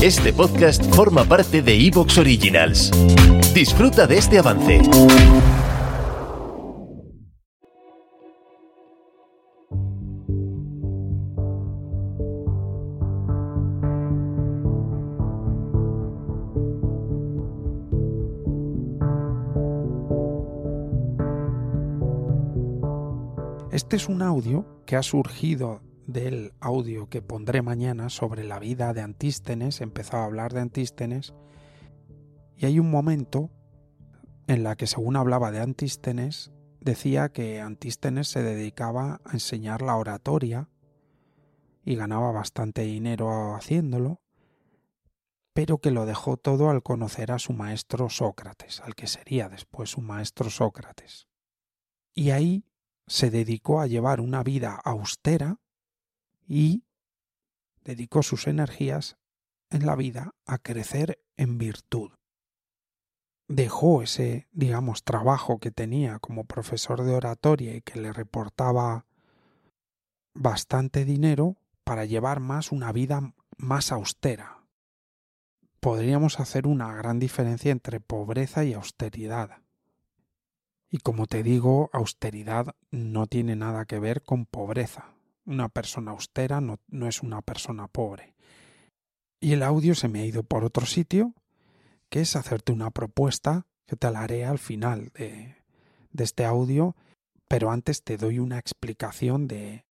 Este podcast forma parte de Evox Originals. Disfruta de este avance. Este es un audio que ha surgido del audio que pondré mañana sobre la vida de Antístenes, empezaba a hablar de Antístenes, y hay un momento en la que según hablaba de Antístenes, decía que Antístenes se dedicaba a enseñar la oratoria y ganaba bastante dinero haciéndolo, pero que lo dejó todo al conocer a su maestro Sócrates, al que sería después su maestro Sócrates. Y ahí se dedicó a llevar una vida austera y dedicó sus energías en la vida a crecer en virtud. Dejó ese, digamos, trabajo que tenía como profesor de oratoria y que le reportaba bastante dinero para llevar más una vida más austera. Podríamos hacer una gran diferencia entre pobreza y austeridad. Y como te digo, austeridad no tiene nada que ver con pobreza. Una persona austera no, es una persona pobre. Y el audio se me ha ido por otro sitio, que es hacerte una propuesta que te la haré al final de, de este audio, pero antes te doy una explicación de,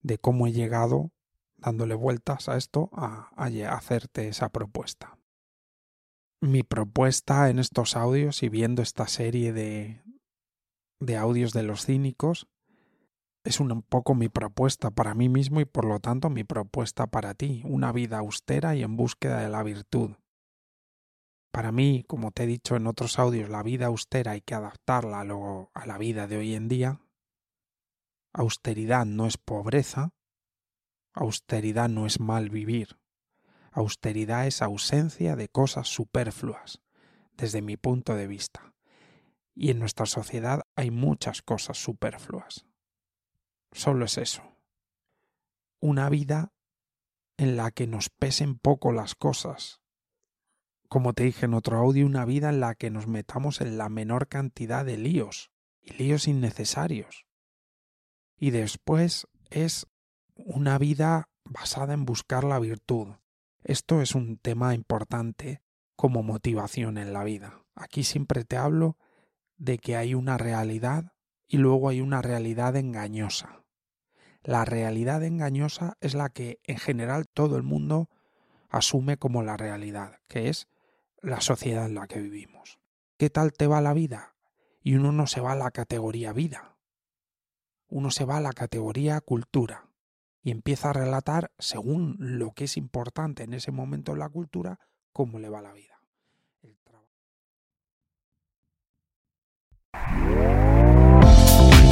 de cómo he llegado dándole vueltas a esto a, a, hacerte esa propuesta. Mi propuesta en estos audios y viendo esta serie de, de audios de los cínicos es un poco mi propuesta para mí mismo y por lo tanto mi propuesta para ti, una vida austera y en búsqueda de la virtud. Para mí, como te he dicho en otros audios, la vida austera hay que adaptarla a, a la vida de hoy en día. Austeridad no es pobreza, austeridad no es mal vivir, austeridad es ausencia de cosas superfluas, desde mi punto de vista. Y en nuestra sociedad hay muchas cosas superfluas. Solo es eso. Una vida en la que nos pesen poco las cosas. Como te dije en otro audio, una vida en la que nos metamos en la menor cantidad de líos y líos innecesarios. Y después es una vida basada en buscar la virtud. Esto es un tema importante como motivación en la vida. Aquí siempre te hablo de que hay una realidad y luego hay una realidad engañosa. La realidad engañosa es la que en general todo el mundo asume como la realidad, que es la sociedad en la que vivimos. ¿Qué tal te va la vida? Y uno no se va a la categoría vida. Uno se va a la categoría cultura y empieza a relatar, según lo que es importante en ese momento en la cultura, cómo le va la vida.